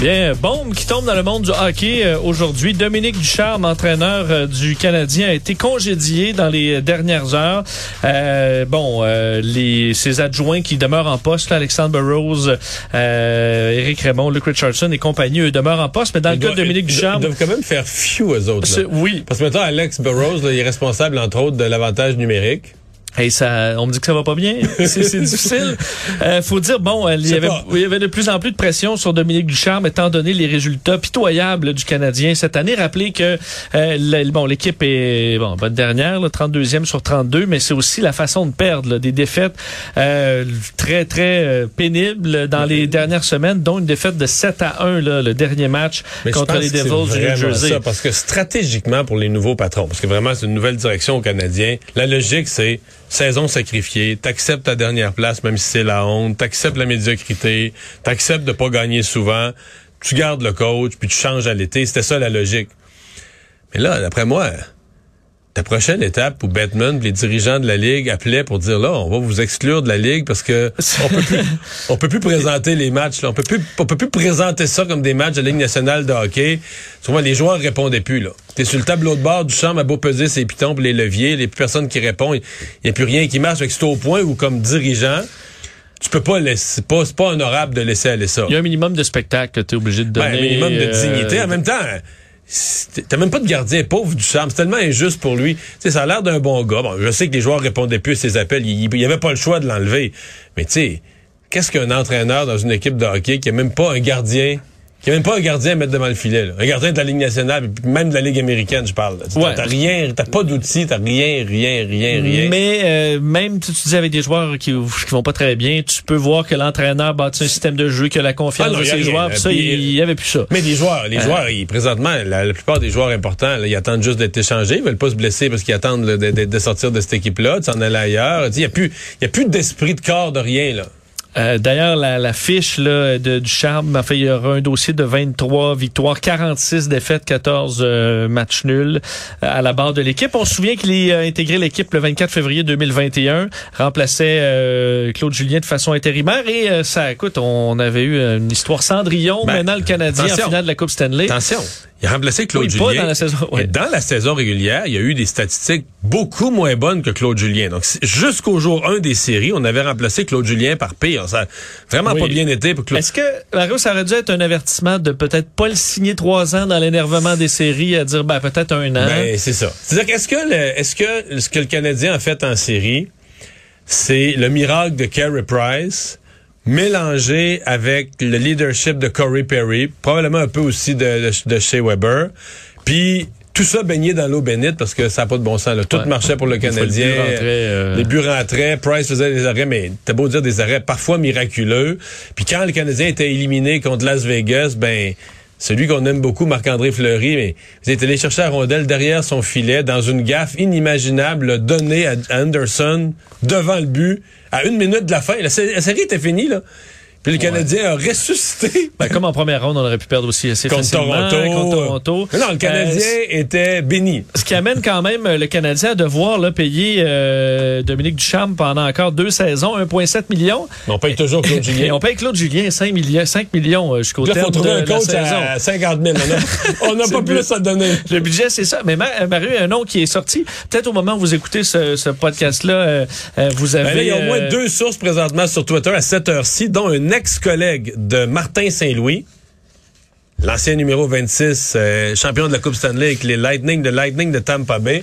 Bien, bombe qui tombe dans le monde du hockey euh, aujourd'hui. Dominique Ducharme, entraîneur euh, du Canadien, a été congédié dans les dernières heures. Euh, bon, euh, les, ses adjoints qui demeurent en poste, là, Alexandre Burroughs, Eric Raymond, Luke Richardson et compagnie, eux demeurent en poste. Mais dans le cas de Dominique Ducharme... Ils doivent quand même faire fiou, eux autres. Là. Oui. Parce que maintenant, Alex Burroughs, là, il est responsable, entre autres, de l'avantage numérique. Hey, ça, on me dit que ça va pas bien. C'est difficile. Euh, faut dire, bon, il y, avait, il y avait de plus en plus de pression sur Dominique Ducharme, étant donné les résultats pitoyables du Canadien cette année. Rappelez que euh, bon, l'équipe est bon, bonne dernière, là, 32e sur 32, mais c'est aussi la façon de perdre là, des défaites euh, très, très euh, pénibles dans les dernières semaines, dont une défaite de 7 à 1, là, le dernier match mais contre les Devils du New Jersey. Ça, parce que stratégiquement, pour les nouveaux patrons, parce que vraiment, c'est une nouvelle direction au Canadien, la logique, c'est saison sacrifiée, t'acceptes ta dernière place même si c'est la honte, t'acceptes la médiocrité, t'acceptes de pas gagner souvent, tu gardes le coach puis tu changes à l'été, c'était ça la logique. Mais là, d'après moi, ta prochaine étape où Batman, les dirigeants de la ligue appelaient pour dire là, on va vous exclure de la ligue parce que on peut plus, on peut plus présenter les matchs, là. on peut plus, on peut plus présenter ça comme des matchs de la Ligue nationale de hockey. Souvent, les joueurs répondaient plus là. T'es sur le tableau de bord du champ, à beau peser ses pitons pour les leviers, il n'y a plus personne qui répond, il n'y a plus rien qui marche. C'est au point où comme dirigeant, tu peux pas laisser, c'est pas, pas honorable de laisser aller ça. Il y a un minimum de spectacle que tu es obligé de donner. Ben, un minimum de dignité. En même temps, T'as même pas de gardien pauvre du charme. C'est tellement injuste pour lui. sais, ça a l'air d'un bon gars. Bon, je sais que les joueurs répondaient plus à ses appels. Il n'y avait pas le choix de l'enlever. Mais tu qu'est-ce qu'un entraîneur dans une équipe de hockey qui a même pas un gardien il n'y a même pas un gardien à mettre devant le filet. Là. Un gardien de la Ligue nationale, même de la Ligue américaine, je parle. Ouais. T'as rien, t'as pas d'outils, t'as rien, rien, rien, rien. Mais euh, même, tu, tu dis avec des joueurs qui, qui vont pas très bien, tu peux voir que l'entraîneur bâtit un système de jeu, que la confiance Ah non, de a ses joueurs, pis ça, il y avait plus ça. Mais les joueurs, les Euh. joueurs, ils, présentement, la, la plupart des joueurs importants, là, ils attendent juste d'être échangés. Ils veulent pas se blesser parce qu'ils attendent là, de, de- de sortir de cette équipe-là, de s'en aller ailleurs. Il y a plus, il y a plus d'esprit de corps de rien là. Euh, D'ailleurs, la, la fiche là, de, du charme, en fait, il y aura un dossier de 23 victoires, 46 défaites, 14 euh, matchs nuls euh, à la barre de l'équipe. On se souvient qu'il a intégré l'équipe le 24 février 2021, remplaçait euh, Claude Julien de façon intérimaire et euh, ça, écoute, on avait eu une histoire Cendrillon, Ben, maintenant le Canadien en finale de la Coupe Stanley. Attention, il a remplacé Claude Oui, Julien. pas dans la saison, ouais. Dans la saison régulière, il y a eu des statistiques beaucoup moins bonnes que Claude Julien. Donc jusqu'au jour 1 des séries, on avait remplacé Claude Julien par pire. Ça a vraiment Oui. pas bien été pour Claude. Est-ce que, Mario, ça aurait dû être un avertissement de peut-être pas le signer trois ans dans l'énervement des séries, à dire ben, peut-être un an? Ben, c'est ça. C'est-à-dire qu'est-ce que le, est-ce que ce que le Canadien a fait en série, c'est le miracle de Carey Price mélangé avec le leadership de Corey Perry, probablement un peu aussi de, de, de Shea Weber, puis tout ça baigné dans l'eau bénite parce que ça n'a pas de bon sens. Là. Tout Ouais. marchait pour le Canadien. rentrait, euh, Les buts rentraient, Price faisait des arrêts, mais t'as beau dire des arrêts parfois miraculeux. Puis quand le Canadien était éliminé contre Las Vegas, ben celui qu'on aime beaucoup, Marc-André Fleury, mais vous êtes allé chercher la rondelle derrière son filet dans une gaffe inimaginable, donnée à Anderson devant le but à une minute de la fin. La, sé- la série était finie, là. Puis le Canadien a ressuscité Ben, comme en première ronde, on aurait pu perdre aussi assez contre facilement Toronto. contre Toronto. Mais non, le Canadien Euh, était béni. ce qui amène quand même euh, le Canadien à devoir là, payer euh, Dominique Ducharme pendant encore deux saisons, 1,7 millions. Mais on paye toujours Claude Et Julien. on paye Claude Julien 5 millions, 5 millions jusqu'au terme faut trouver de un la coach saison. à 50 000. On n'a pas plus à donner. Le budget, c'est ça. Mais Ma- Mario, un nom qui est sorti. Peut-être au moment où vous écoutez ce, ce podcast-là, euh, vous avez... Ben là, il y a au moins deux sources présentement sur Twitter à cette heure-ci, dont un ex-collègue de Martin Saint-Louis, l'ancien numéro 26, euh, champion de la Coupe Stanley avec les Lightning de Lightning de Tampa Bay,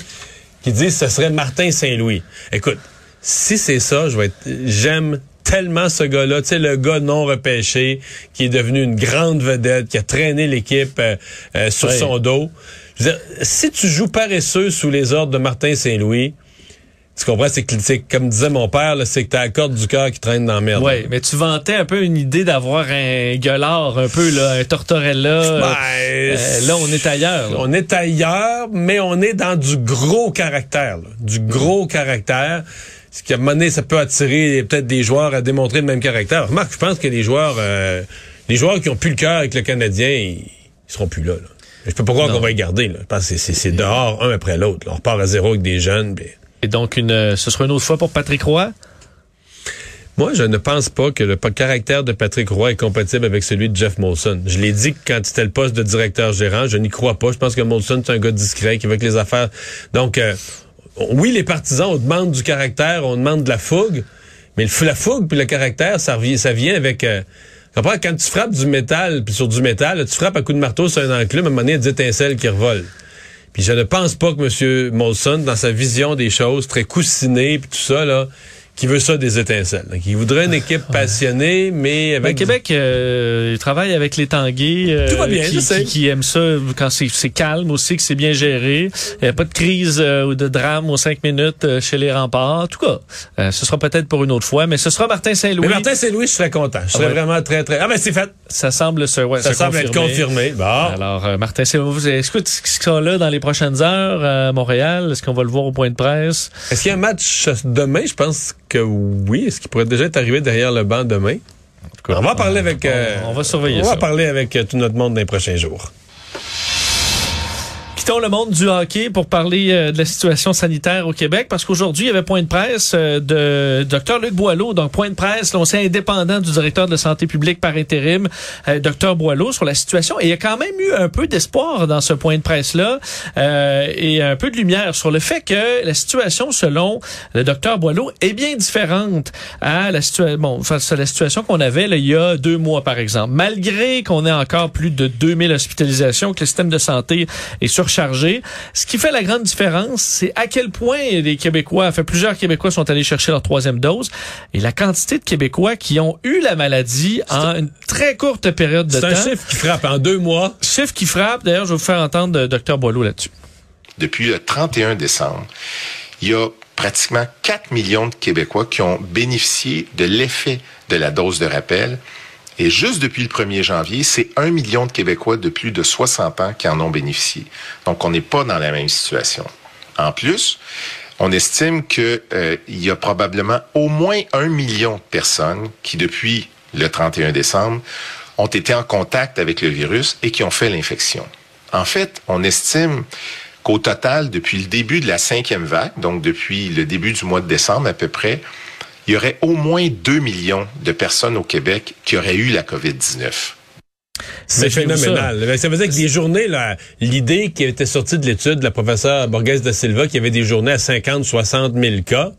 qui dit que ce serait Martin Saint-Louis. Écoute, si c'est ça, je vais être, j'aime tellement ce gars-là, tu sais, le gars non repêché, qui est devenu une grande vedette, qui a traîné l'équipe euh, euh, sur son dos. Je veux dire, si tu joues paresseux sous les ordres de Martin Saint-Louis, tu comprends, c'est que, c'est comme disait mon père, c'est que t'as la corde du cœur qui traîne dans la merde. Oui, mais tu vantais un peu une idée d'avoir un gueulard, un peu, là, un tortorella. Ben, Euh, là, on est ailleurs. là. On est ailleurs, mais on est dans du gros caractère. là. Du gros caractère. ce qui a mené, ça peut attirer peut-être des joueurs à démontrer le même caractère. Remarque, je pense que les joueurs, euh, les joueurs qui ont plus le cœur avec le Canadien, ils, seront plus là. là. Je peux pas croire qu'on va les garder. Là. Je pense que c'est dehors un après l'autre. On repart à zéro avec des jeunes. Et donc, une, ce sera une autre fois pour Patrick Roy? Moi, je ne pense pas que le caractère de Patrick Roy est compatible avec celui de Jeff Molson. Je l'ai dit quand c'était le poste de directeur gérant, je n'y crois pas. Je pense que Molson, c'est un gars discret qui veut que les affaires... Donc, euh, oui, les partisans, on demande du caractère, on demande de la fougue, mais la fougue puis le caractère, ça, ça vient avec... Euh, quand tu frappes du métal, puis sur du métal, tu frappes à coup de marteau sur un enclume, à un moment donné, il y a des étincelles qui revolent. Puis je ne pense pas que M. Molson, dans sa vision des choses, très coussiné, puis tout ça, là, qui veut ça des étincelles. Donc, il voudrait une équipe passionnée, mais avec... Ben, Québec, euh, il travaille avec les Tanguay. Euh, Tout va bien, qui, je sais. Qui, aiment ça quand c'est calme aussi, que c'est bien géré. Il n'y a pas de crise euh, ou de drame aux cinq minutes euh, chez les remparts. En tout cas, ce sera peut-être pour une autre fois, mais ce sera Martin Saint-Louis. Martin Saint-Louis, je serais content. Je serais ah vraiment très, très... Ah ben c'est fait! Ça semble se, ouais, ça semble être confirmé. Bon. Alors, Martin Saint-Louis, est-ce que ce sera là dans les prochaines heures à Montréal? Est-ce qu'on va le voir au point de presse? Est-ce qu'il y a un match demain? Je pense que oui. Est-ce qu'il pourrait déjà être arrivé derrière le banc demain? on va parler avec. on, va surveiller On va parler avec euh, tout notre monde dans les prochains jours. Quittons le monde du hockey pour parler euh, de la situation sanitaire au Québec parce qu'aujourd'hui, il y avait point de presse euh, de Dr Luc Boileau, donc point de presse, l'ancien indépendant du directeur de la santé publique par intérim, euh, Dr Boileau, sur la situation. Et il y a quand même eu un peu d'espoir dans ce point de presse-là et un peu de lumière sur le fait que la situation, selon le Dr Boileau, est bien différente à la, situation bon, à la situation qu'on avait là, il y a deux mois, par exemple. Malgré qu'on ait encore plus de 2000 hospitalisations, que le système de santé est sur chargé. Ce qui fait la grande différence, c'est à quel point les Québécois, fait plusieurs Québécois sont allés chercher leur troisième dose et la quantité de Québécois qui ont eu la maladie en une très courte période de temps. C'est un chiffre qui frappe en deux mois. Chiffre qui frappe. D'ailleurs, je vais vous faire entendre euh, Dr Boileau là-dessus. Depuis le 31 décembre, il y a pratiquement 4 millions de Québécois qui ont bénéficié de l'effet de la dose de rappel et juste depuis le 1er janvier, c'est un million de Québécois de plus de 60 ans qui en ont bénéficié. Donc, on n'est pas dans la même situation. En plus, on estime qu'il euh, y a probablement au moins un million de personnes qui, depuis le 31 décembre, ont été en contact avec le virus et qui ont fait l'infection. En fait, on estime qu'au total, depuis le début de la cinquième vague, donc depuis le début du mois de décembre à peu près, il y aurait au moins 2 millions de personnes au Québec qui auraient eu la COVID-19. C'est phénoménal. Ça. Ça veut dire que des journées, l'idée qui était sortie de l'étude de la professeure Borges da Silva, qu'il y avait des journées à 50, 60 000 cas,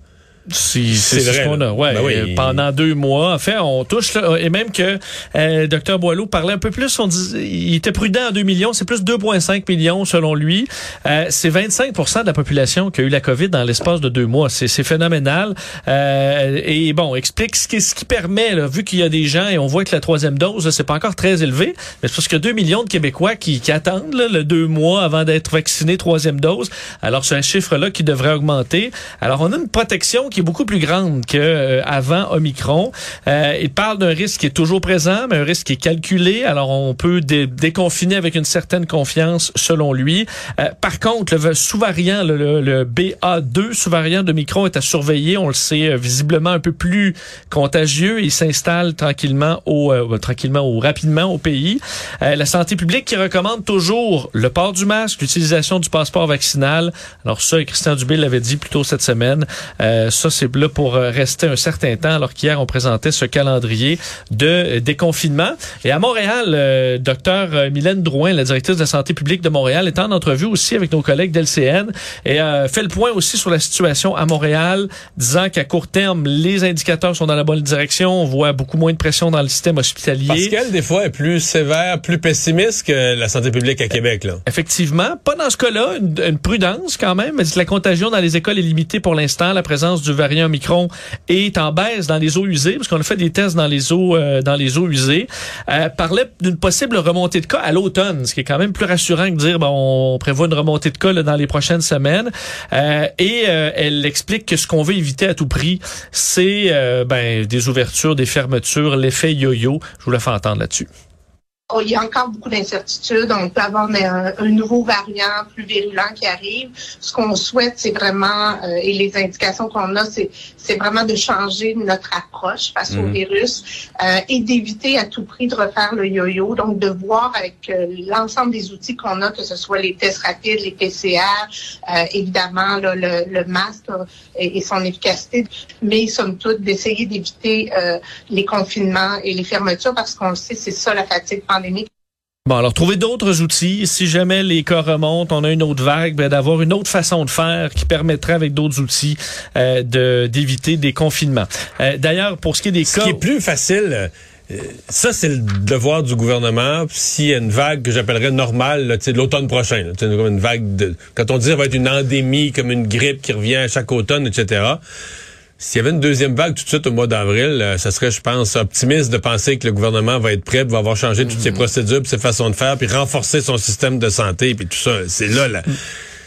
c'est ce qu'on a. Ouais, ben pendant deux mois. En fait, on touche là, et même que euh, Dr Boileau parlait un peu plus. On dit, il était prudent à 2 millions. C'est plus 2,5 millions selon lui. Euh, c'est 25% de la population qui a eu la COVID dans l'espace de deux mois. C'est phénoménal. Euh, et bon, explique ce qui, ce qui permet, là, vu qu'il y a des gens et on voit que la troisième dose, c'est pas encore très élevé, mais c'est parce que 2 millions de Québécois qui, qui attendent là, le deux mois avant d'être vaccinés troisième dose. Alors c'est un chiffre là qui devrait augmenter. Alors on a une protection qui est beaucoup plus grande que euh, Omicron. Euh, il parle d'un risque qui est toujours présent, mais un risque qui est calculé. Alors on peut déconfiner avec une certaine confiance, selon lui. Euh, par contre, le sous-variant, le, le, BA2, sous-variant de Micron, est à surveiller. On le sait visiblement un peu plus contagieux. Il s'installe tranquillement au tranquillement ou rapidement au pays. la santé publique qui recommande toujours le port du masque, l'utilisation du passeport vaccinal. Alors ça, Christian Dubé l'avait dit plus tôt cette semaine. Ça, c'est là pour euh, rester un certain temps, alors qu'hier, on présentait ce calendrier de euh, déconfinement. Et à Montréal, euh, docteur Mylène Drouin, la directrice de la santé publique de Montréal, est en entrevue aussi avec nos collègues d'LCN et fait le point aussi sur la situation à Montréal, disant qu'à court terme, les indicateurs sont dans la bonne direction. On voit beaucoup moins de pression dans le système hospitalier. Parce qu'elle, des fois, est plus sévère, plus pessimiste que la santé publique à Québec. Là. Effectivement. Pas dans ce cas-là. Une, prudence quand même. Mais la contagion dans les écoles est limitée pour l'instant. La présence du variant Omicron est en baisse dans les eaux usées, parce qu'on a fait des tests dans les eaux, euh, dans les eaux usées, euh, parlait d'une possible remontée de cas à l'automne, ce qui est quand même plus rassurant que dire bon, on prévoit une remontée de cas dans les prochaines semaines. Euh, et euh, elle explique que ce qu'on veut éviter à tout prix, c'est ben, des ouvertures, des fermetures, l'effet yo-yo. Je vous la fais entendre là-dessus. Oh, il y a encore beaucoup d'incertitudes. On peut avoir un, un, nouveau variant plus virulent qui arrive. Ce qu'on souhaite, c'est vraiment, euh, et les indications qu'on a, c'est, vraiment de changer notre approche face au Mhm. virus euh, et d'éviter à tout prix de refaire le yo-yo. Donc, de voir avec euh, l'ensemble des outils qu'on a, que ce soit les tests rapides, les PCR, évidemment, là, le, le masque et, et son efficacité, mais somme toute, d'essayer d'éviter les confinements et les fermetures parce qu'on le sait, c'est ça la fatigue Bon, alors trouver d'autres outils. Si jamais les cas remontent, on a une autre vague, ben, d'avoir une autre façon de faire qui permettrait avec d'autres outils euh, de d'éviter des confinements. Euh, D'ailleurs, pour ce qui est des Ce cas, qui est plus facile, euh, ça c'est le devoir du gouvernement. S'il y a une vague que j'appellerais normale, là, tu sais, de l'automne prochain, là, tu sais, comme une vague de, quand on dit ça va être une endémie, comme une grippe qui revient à chaque automne, etc. S'il y avait une deuxième vague tout de suite au mois d'avril, euh, ça serait, je pense, optimiste de penser que le gouvernement va être prêt, va avoir changé toutes ses Mm. procédures, puis ses façons de faire, puis renforcer son système de santé, puis tout ça. C'est là, là.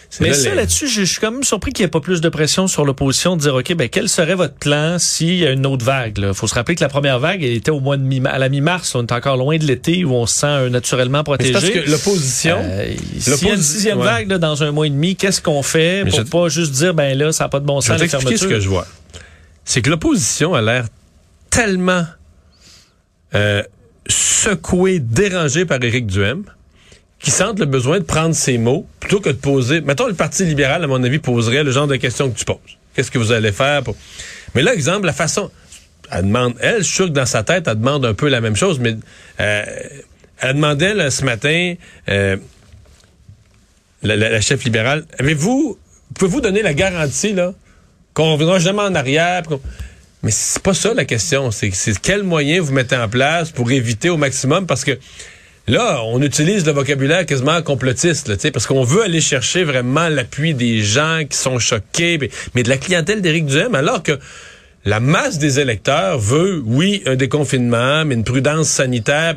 c'est mais là, ça là-dessus, je je suis quand même surpris qu'il n'y ait pas plus de pression sur l'opposition de dire ok, ben quel serait votre plan s'il y a une autre vague Il faut se rappeler que la première vague, elle était au mois de mi à la mi-mars. On est encore loin de l'été où on se sent euh, naturellement protégé. parce que l'opposition, Euh, S'il y a une sixième ouais. vague là, dans un mois et demi, qu'est-ce qu'on fait Mais pour je- pas juste dire ben là, ça n'a pas de bon Je vais sens la t'expliquer ce que je vois. C'est que l'opposition a l'air tellement euh, secouée, dérangée par Éric Duhem, qui sentent le besoin de prendre ses mots plutôt que de poser. Mettons, le Parti libéral, à mon avis, poserait le genre de questions que tu poses. Qu'est-ce que vous allez faire pour. Mais là, exemple, la façon. Elle demande, elle, je suis dans sa tête, elle demande un peu la même chose, mais euh, elle demandait là, ce matin, euh, la chef libérale, avez-vous, pouvez-vous donner la garantie là qu'on reviendra jamais en arrière? Mais c'est pas ça la question. C'est quels moyens vous mettez en place pour éviter au maximum? Parce que là, on utilise le vocabulaire quasiment complotiste, là, parce qu'on veut aller chercher vraiment l'appui des gens qui sont choqués, mais, de la clientèle d'Éric Duhem, alors que la masse des électeurs veut, oui, un déconfinement, mais une prudence sanitaire.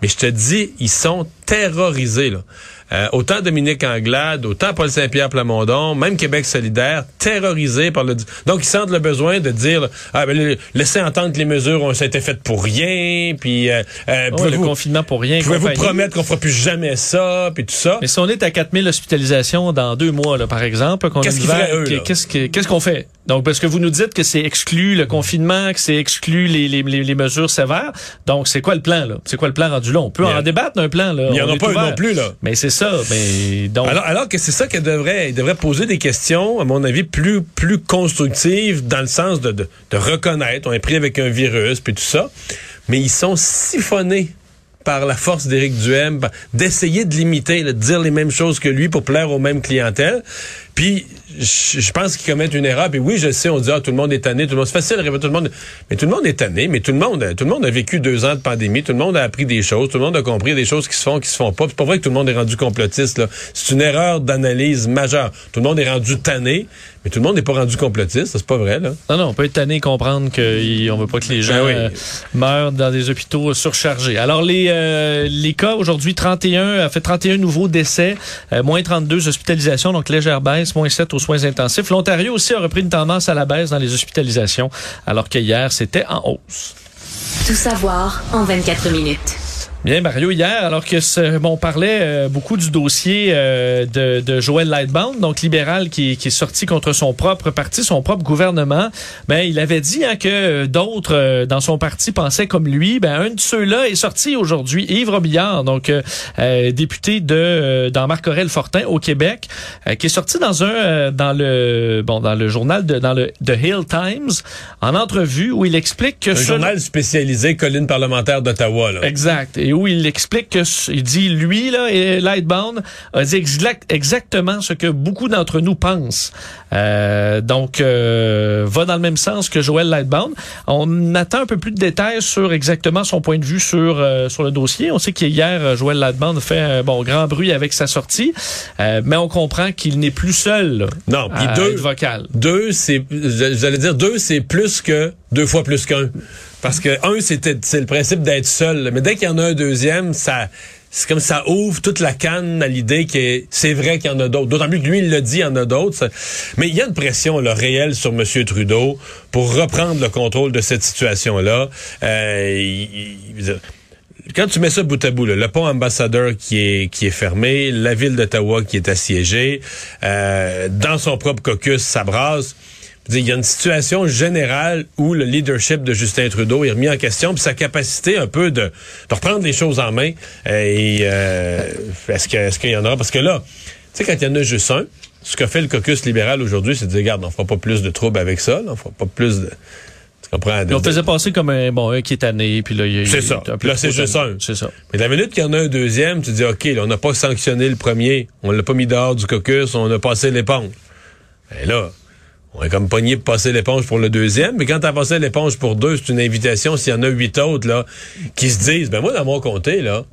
Mais je te dis, ils sont terrorisés. Euh, autant Dominique Anglade, autant Paul Saint-Pierre Plamondon, même Québec solidaire, terrorisés par le... Donc, ils sentent le besoin de dire, ah, ben, laissez entendre que les mesures ont été faites pour rien, puis euh, Ouais, le confinement pour rien. pouvez-vous promettre qu'on fera plus jamais ça, puis tout ça? Mais si on est à 4000 hospitalisations dans deux mois, là, par exemple, qu'on Qu'est-ce qu'ils eux, qu'est-ce qu'on fait? Donc, parce que vous nous dites que c'est exclu le confinement, que c'est exclu les, les, les, les mesures sévères. Donc, c'est quoi le plan, là? C'est quoi le plan rendu là? On peut Il en débattre d'un plan, là. Il n'y en a pas eu non plus, là. Mais c'est ça. Mais donc, Alors, alors que c'est ça qu'elle devrait, elle devrait poser des questions, à mon avis, plus, plus constructives dans le sens de, de, de reconnaître, on est pris avec un virus, puis tout ça. Mais ils sont siphonnés par la force d'Éric Duhem, d'essayer de l'imiter, de dire les mêmes choses que lui pour plaire aux mêmes clientèles. Puis, je je pense qu'ils commettent une erreur. Puis oui, je sais, on dit, ah, tout le monde est tanné, tout le monde, c'est facile tout le monde, mais tout le monde est tanné, mais tout le monde, tout le monde a vécu deux ans de pandémie, tout le monde a appris des choses, tout le monde a compris des choses qui se font, qui se font pas. C'est pas vrai que tout le monde est rendu complotiste, là. C'est une erreur d'analyse majeure. Tout le monde est rendu tanné, mais tout le monde n'est pas rendu complotiste, ça, c'est pas vrai, là. non, non, on peut être tanné et comprendre qu'on veut pas que les gens Ben oui. euh, meurent dans des hôpitaux surchargés. Alors, les, euh, les cas, aujourd'hui, 31, a fait 31 nouveaux décès, euh, moins 32 hospitalisations, donc légère baisse, moins 7 aux soins intensifs. L'Ontario aussi a repris une tendance à la baisse dans les hospitalisations, alors que hier, c'était en hausse. Tout savoir en 24 minutes. Bien, Mario, hier, alors que ce, bon, on parlait euh, beaucoup du dossier euh, de, de Joël Lightbound, donc libéral qui, qui est sorti contre son propre parti, son propre gouvernement, ben il avait dit hein, que d'autres euh, dans son parti pensaient comme lui. Ben un de ceux-là est sorti aujourd'hui, Yves Robillard, donc euh, euh, député de euh, dans Marc Aurel Fortin au Québec, euh, qui est sorti dans un euh, dans le bon dans le journal de dans le The Hill Times en entrevue où il explique que Un selon- journal spécialisé, colline parlementaire d'Ottawa, là. Exact. Et où il explique que, il dit, lui, là, et Lightbound, a dit exact- exactement ce que beaucoup d'entre nous pensent. Euh, donc, euh, va dans le même sens que Joël Lightbound. On attend un peu plus de détails sur exactement son point de vue sur, euh, sur le dossier. On sait qu'hier, Joël Lightbound fait un bon, grand bruit avec sa sortie, mais on comprend qu'il n'est plus seul là, Non, puis deux, vocal. deux, c'est, j'allais dire deux, c'est plus que deux fois plus qu'un. Parce que un, c'était, c'est le principe d'être seul. Mais dès qu'il y en a un deuxième, ça, c'est comme ça ouvre toute la canne à l'idée que c'est vrai qu'il y en a d'autres. D'autant plus que lui, il l'a dit, il y en a d'autres. Mais il y a une pression là, réelle sur M. Trudeau pour reprendre le contrôle de cette situation-là. Euh, quand tu mets ça bout à bout, là, le pont ambassadeur qui est qui est fermé, la ville d'Ottawa qui est assiégée, euh, dans son propre caucus, ça brasse. Il y a une situation générale où le leadership de Justin Trudeau est remis en question, puis sa capacité un peu de, de reprendre les choses en main. Euh, et euh, est-ce qu'il y en aura? Parce que là, tu sais, quand il y en a juste un, ce que fait le caucus libéral aujourd'hui, c'est de dire, regarde, on fera pas plus de troubles avec ça, là, on fera pas plus de on faisait passer comme un, bon, un qui est tanné, puis là, il y a C'est ça. là, c'est juste un. C'est ça. Mais la minute qu'il y en a un deuxième, tu dis, OK, là, on n'a pas sanctionné le premier, on l'a pas mis dehors du caucus, on a passé l'éponge. Et là, on est comme pogné pour passer l'éponge pour le deuxième, mais quand t'as passé l'éponge pour deux, c'est une invitation s'il y en a huit autres, là, qui se disent, ben moi, dans mon comté, là,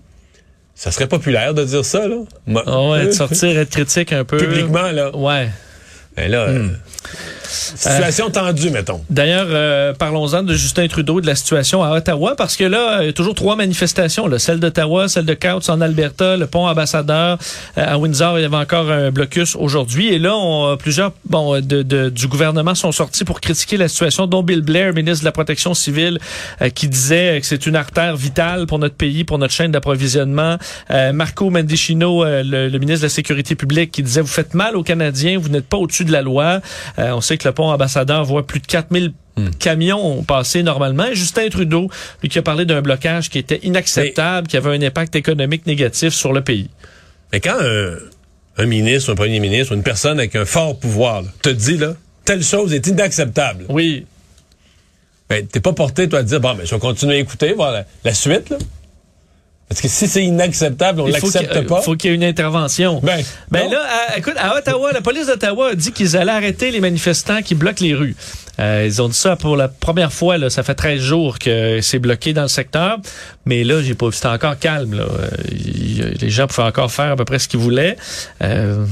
ça serait populaire de dire ça, là. Ah ouais, de sortir, être critique un peu. Publiquement, là. Ouais. Ben là, hmm. Situation tendue, mettons. D'ailleurs, euh, parlons-en de Justin Trudeau, de la situation à Ottawa, parce que là, il y a toujours trois manifestations. Là. Celle d'Ottawa, celle de Couts en Alberta, le pont ambassadeur euh, à Windsor. Il y avait encore un blocus aujourd'hui. Et là, on, plusieurs bon, de, de, du gouvernement sont sortis pour critiquer la situation, dont Bill Blair, ministre de la Protection civile, euh, qui disait que c'est une artère vitale pour notre pays, pour notre chaîne d'approvisionnement. Marco Mendicino, le, le, ministre de la Sécurité publique, qui disait, vous faites mal aux Canadiens, vous n'êtes pas au-dessus de la loi. on sait le pont ambassadeur voit plus de 4000 hmm. camions passer normalement. Justin Trudeau, lui qui a parlé d'un blocage qui était inacceptable, qui avait un impact économique négatif sur le pays. Mais quand un, ministre, un premier ministre, une personne avec un fort pouvoir te dit là, telle chose est inacceptable. Oui. Ben, t'es pas porté, toi, à dire, bon, ben, je vais continuer à écouter, voir la, la suite, là. Parce que si c'est inacceptable, on l'accepte pas. Il faut qu'il y ait une intervention. Ben, ben là, à, écoute, à Ottawa, la police d'Ottawa a dit qu'ils allaient arrêter les manifestants qui bloquent les rues. Euh, ils ont dit ça pour la première fois. Là, ça fait 13 jours que c'est bloqué dans le secteur. Mais là, j'ai pas c'était encore calme. Là. Euh, les gens pouvaient encore faire à peu près ce qu'ils voulaient. Euh,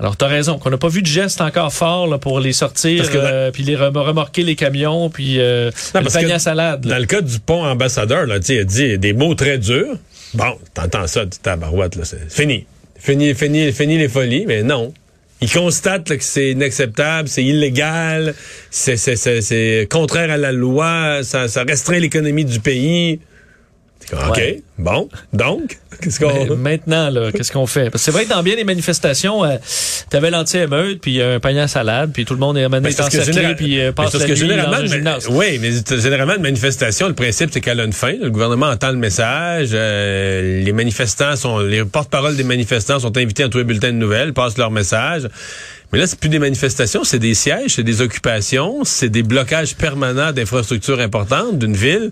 alors, tu as raison, qu'on n'a pas vu de geste encore fort là, pour les sortir, euh, puis les remorquer les camions, puis euh, le panier à salade. Dans le cas du pont ambassadeur, là, il a dit des mots très durs. Bon, t'entends ça, tu tabarouette, là, c'est fini. Fini, fini, fini les folies, mais non. Il constate que c'est inacceptable, c'est illégal, c'est contraire à la loi, ça, ça restreint l'économie du pays. OK. Bon. Donc, qu'est-ce qu'on. Maintenant, là, qu'est-ce qu'on fait? Parce que c'est vrai que dans bien les manifestations, euh, t'avais l'anti-émeute, puis un panier à salade, puis tout le monde est amené dans général... puis euh, passe la nuit dans un gymnase. Oui, mais généralement, une manifestation, le principe, c'est qu'elle a une fin. Le gouvernement entend le message. Euh, les manifestants sont... Les porte-parole des manifestants sont invités à trouver bulletin de nouvelles, passent leur message. Mais là, c'est plus des manifestations, c'est des sièges, c'est des occupations, c'est des blocages permanents d'infrastructures importantes d'une ville.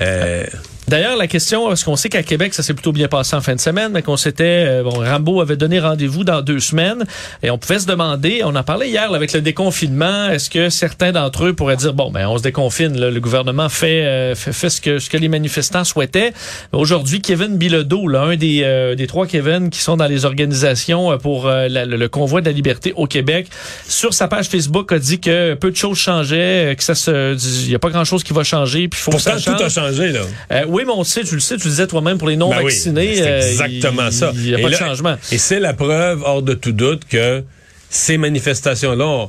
Euh, D'ailleurs, la question, parce qu'on sait qu'à Québec, ça s'est plutôt bien passé en fin de semaine, mais qu'on s'était, euh, bon, Rambo avait donné rendez-vous dans deux semaines, et on pouvait se demander, on en parlait hier avec le déconfinement, est-ce que certains d'entre eux pourraient dire, bon, ben, on se déconfine, le gouvernement fait, euh, fait, ce que ce que les manifestants souhaitaient. Aujourd'hui, Kevin Bilodeau, là, un des, euh, des trois Kevin qui sont dans les organisations pour le, convoi de la liberté au Québec, sur sa page Facebook a dit que peu de choses changeaient, que ça se, il y a pas grand-chose qui va changer, puis faut Pourtant, que ça tout a changé là. Oui, mais on sait, tu le sais, tu le disais toi-même pour les non-vaccinés. Ben c'est exactement ça. Il n'y a pas de changement. Et c'est la preuve, hors de tout doute, que ces manifestations-là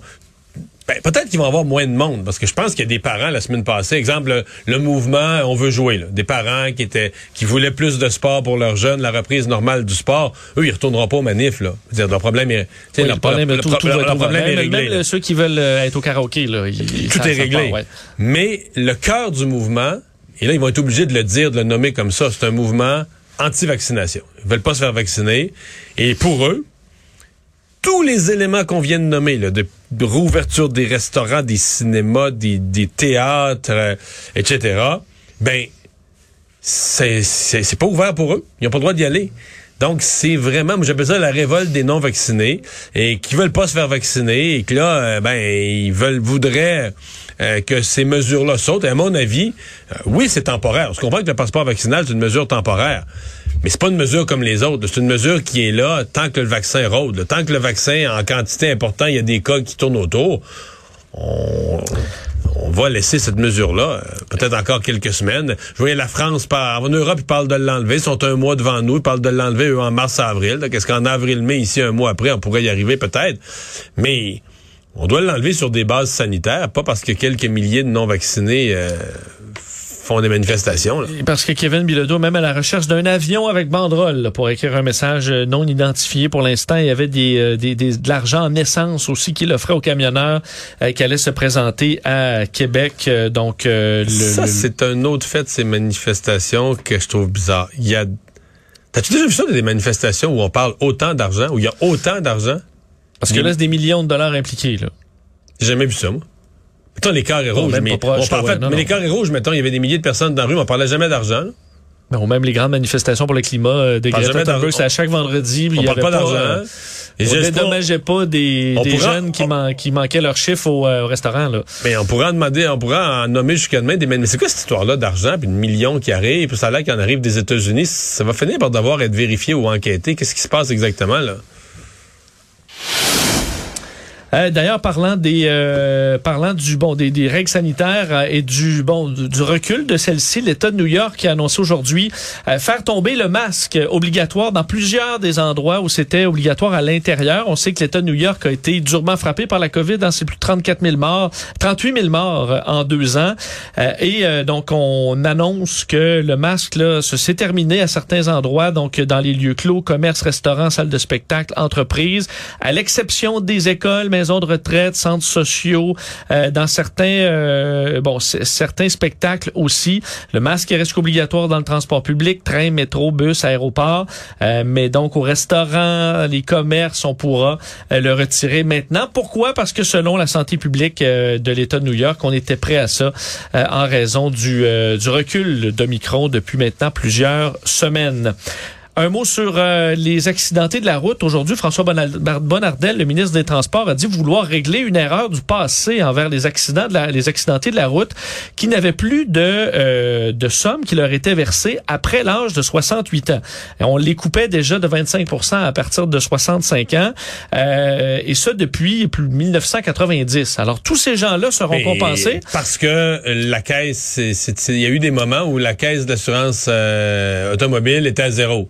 ben, peut-être qu'ils vont avoir moins de monde, parce que je pense qu'il y a des parents la semaine passée, exemple le, mouvement On veut jouer, là, des parents qui étaient qui voulaient plus de sport pour leurs jeunes, la reprise normale du sport, eux ils retourneront pas aux manifs là. dire leur problème est, leur, problème, tout, problème est réglé. Même ceux qui veulent euh, être au karaoké là, tout est réglé. Mais le cœur du mouvement, et là, ils vont être obligés de le dire, de le nommer comme ça. C'est un mouvement anti-vaccination. Ils veulent pas se faire vacciner. Et pour eux, tous les éléments qu'on vient de nommer, là, de, rouverture des restaurants, des cinémas, des, théâtres, euh, etc., ben, c'est, pas ouvert pour eux. Ils n'ont pas le droit d'y aller. Donc, c'est vraiment, moi j'appelle ça la révolte des non-vaccinés et qui veulent pas se faire vacciner et que là, euh, ben, ils veulent, voudraient euh, que ces mesures-là sautent. Et à mon avis, euh, oui, c'est temporaire. On se comprend que le passeport vaccinal, c'est une mesure temporaire. Mais c'est pas une mesure comme les autres. C'est une mesure qui est là tant que le vaccin rôde. Tant que le vaccin en quantité importante, il y a des cas qui tournent autour. On, va laisser cette mesure-là, euh, peut-être encore quelques semaines. Je voyais la France, en Europe, ils parlent de l'enlever. Ils sont un mois devant nous. Ils parlent de l'enlever, en mars-avril. Qu'est-ce qu'en avril-mai, ici, un mois après, on pourrait y arriver? Peut-être. Mais on doit l'enlever sur des bases sanitaires, pas parce que quelques milliers de non-vaccinés euh, font des manifestations. Là. Parce que Kevin Bilodeau, même à la recherche d'un avion avec banderole là, pour écrire un message euh, non identifié pour l'instant, il y avait des, euh, des, des de l'argent en essence aussi qu'il offrait aux camionneurs euh, qui allaient se présenter à Québec. Donc euh, le, Ça, le- c'est un autre fait de ces manifestations que je trouve bizarre. Il y a... T'as-tu déjà vu ça, des manifestations où on parle autant d'argent, où il y a autant d'argent? parce que là, c'est des millions de dollars impliqués. Là. J'ai jamais vu ça, moi. Mettons les carrés rouges. mais, pas proche, on parle- ouais, non, mais non. les carrés rouges, mettons, il y avait des milliers de personnes dans la rue, mais on parlait jamais d'argent. là. Ben, même les grandes manifestations pour le climat euh, de Greta Thunberg, c'est à chaque vendredi. On y parle pas d'argent. euh, Et on j'espère- dédommageait pas des, pourra- jeunes qui, on- man- qui manquaient leur chiffre au, euh, au restaurant. Là. Mais on pourrait en demander, on pourrait en nommer jusqu'à demain des Mais c'est quoi cette histoire-là d'argent, puis de millions qui arrivent, puis ça a l'air qu'il en arrive des États-Unis? Ça va finir par devoir être vérifié ou enquêté. Qu'est-ce qui se passe exactement, là? Euh, D'ailleurs, parlant des euh, parlant du bon des, des règles sanitaires euh, et du bon du, recul de celle-ci, l'État de New York a annoncé aujourd'hui euh, faire tomber le masque obligatoire dans plusieurs des endroits où c'était obligatoire à l'intérieur. On sait que l'État de New York a été durement frappé par la COVID. Dans c'est plus de 34 000 morts, 38 000 morts euh, en deux ans. Et donc on annonce que le masque là, se s'est terminé à certains endroits, donc dans les lieux clos, commerces, restaurants, salles de spectacle, entreprises, à l'exception des écoles, maisons de retraite, centres sociaux, euh, dans certains euh, bon certains spectacles aussi. Le masque est reste obligatoire dans le transport public, train, métro, bus, aéroport, Euh, mais donc au restaurant, les commerces, on pourra le retirer maintenant. Pourquoi? Parce que selon la santé publique de l'État de New York, on était prêt à ça en raison du du recul d'Omicron depuis maintenant plusieurs semaines. Un mot sur euh, les accidentés de la route. Aujourd'hui, François Bonnardel, le ministre des Transports, a dit vouloir régler une erreur du passé envers les accidents de la, les accidentés de la route qui n'avaient plus de, euh, de somme qui leur était versée après l'âge de 68 ans. Et on les coupait déjà de 25% à partir de 65 ans, euh, et ça depuis plus de 1990. Alors, tous ces gens-là seront Mais compensés. Parce que la caisse, il y a eu des moments où la caisse d'assurance euh, automobile était à zéro.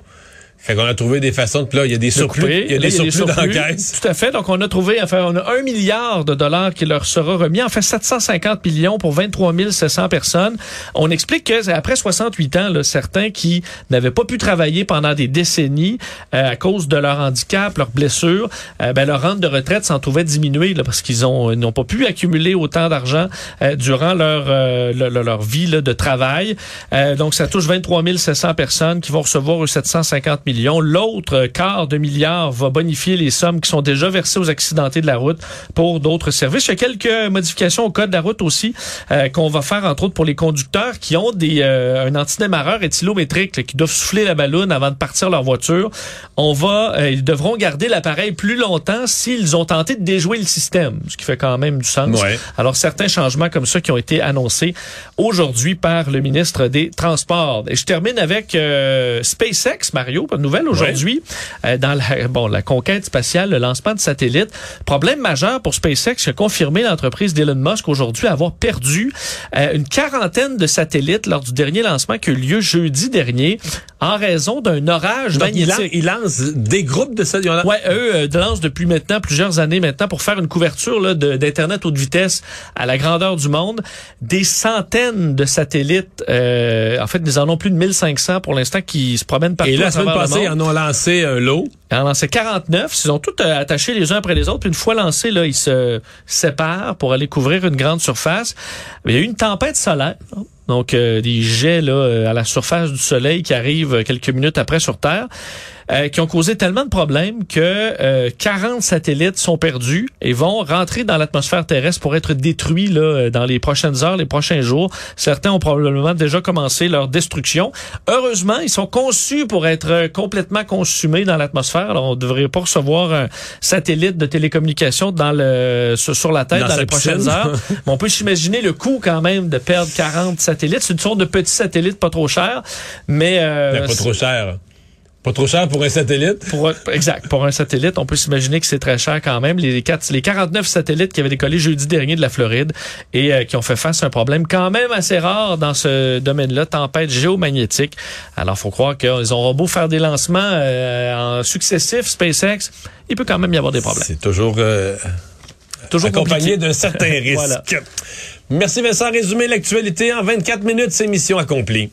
Fait qu'on a trouvé des façons de... Puis là, il y a des de surplus. Il y a des surplus dans la caisse. Tout à fait. Donc, on a trouvé, enfin, on a un milliard de dollars qui leur sera remis. En fait, 750 millions pour 23 700 personnes. On explique que c'est après 68 ans, là, certains qui n'avaient pas pu travailler pendant des décennies euh, à cause de leur handicap, leurs blessures, euh, ben, leur rente de retraite s'en trouvait diminuée là, parce qu'ils ont ils n'ont pas pu accumuler autant d'argent euh, durant leur, euh, le- le- leur vie là, de travail. Euh, donc, ça touche 23 700 personnes qui vont recevoir eux, 750 millions. L'autre quart de milliard va bonifier les sommes qui sont déjà versées aux accidentés de la route pour d'autres services. Il y a quelques modifications au code de la route aussi euh, qu'on va faire, entre autres, pour les conducteurs qui ont des euh, un antidémarreur éthylométrique là, qui doivent souffler la ballonne avant de partir leur voiture. On va, euh, ils devront garder l'appareil plus longtemps s'ils ont tenté de déjouer le système, ce qui fait quand même du sens. Ouais. Alors, certains changements comme ça qui ont été annoncés aujourd'hui par le ministre des Transports. Et je termine avec euh, SpaceX, Mario, nouvelle aujourd'hui, euh, dans la, bon, la conquête spatiale, le lancement de satellites. Problème majeur pour SpaceX, qui a confirmé l'entreprise d'Elon Musk aujourd'hui avoir perdu euh, une quarantaine de satellites lors du dernier lancement qui a eu lieu jeudi dernier en raison d'un orage Donc, magnétique. lance, il lance des groupes de a- Ouais, eux euh, lancent depuis maintenant plusieurs années maintenant pour faire une couverture là, d'internet haute vitesse à la grandeur du monde. Des centaines de satellites, euh, en fait, nous en avons plus de 1500 pour l'instant qui se promènent partout Et la semaine passée, ils en ont lancé un lot. Ils en ont lancé 49. Ils ont tous euh, attachés les uns après les autres. Puis une fois lancés, là, ils se séparent pour aller couvrir une grande surface. Il y a eu une tempête solaire. Donc, euh, des jets là, euh, à la surface du soleil qui arrivent euh, quelques minutes après sur Terre, euh, qui ont causé tellement de problèmes que euh, 40 satellites sont perdus et vont rentrer dans l'atmosphère terrestre pour être détruits là, euh, dans les prochaines heures, les prochains jours. Certains ont probablement déjà commencé leur destruction. Heureusement, ils sont conçus pour être complètement consumés dans l'atmosphère. Alors, on ne devrait pas recevoir un satellite de télécommunication dans le sur, la tête Dans les prochaines heures. Mais on peut s'imaginer le coût quand même de perdre 40 satellites. C'est une sorte de petits satellites pas trop chers, mais, euh, Mais pas trop cher. Pas trop cher pour un satellite? pour un- exact. Pour un satellite, on peut s'imaginer que c'est très cher quand même. Les, quatre, les 49 satellites qui avaient décollé jeudi dernier de la Floride et euh, qui ont fait face à un problème quand même assez rare dans ce domaine-là, tempête géomagnétique. Alors, faut croire qu'ils auront beau faire des lancements euh, en successifs, SpaceX, il peut quand même y avoir des problèmes. C'est toujours euh, Toujours accompagné d'un certain risque. Voilà. Merci Vincent. Résumé l'actualité en 24 minutes, c'est mission accomplie.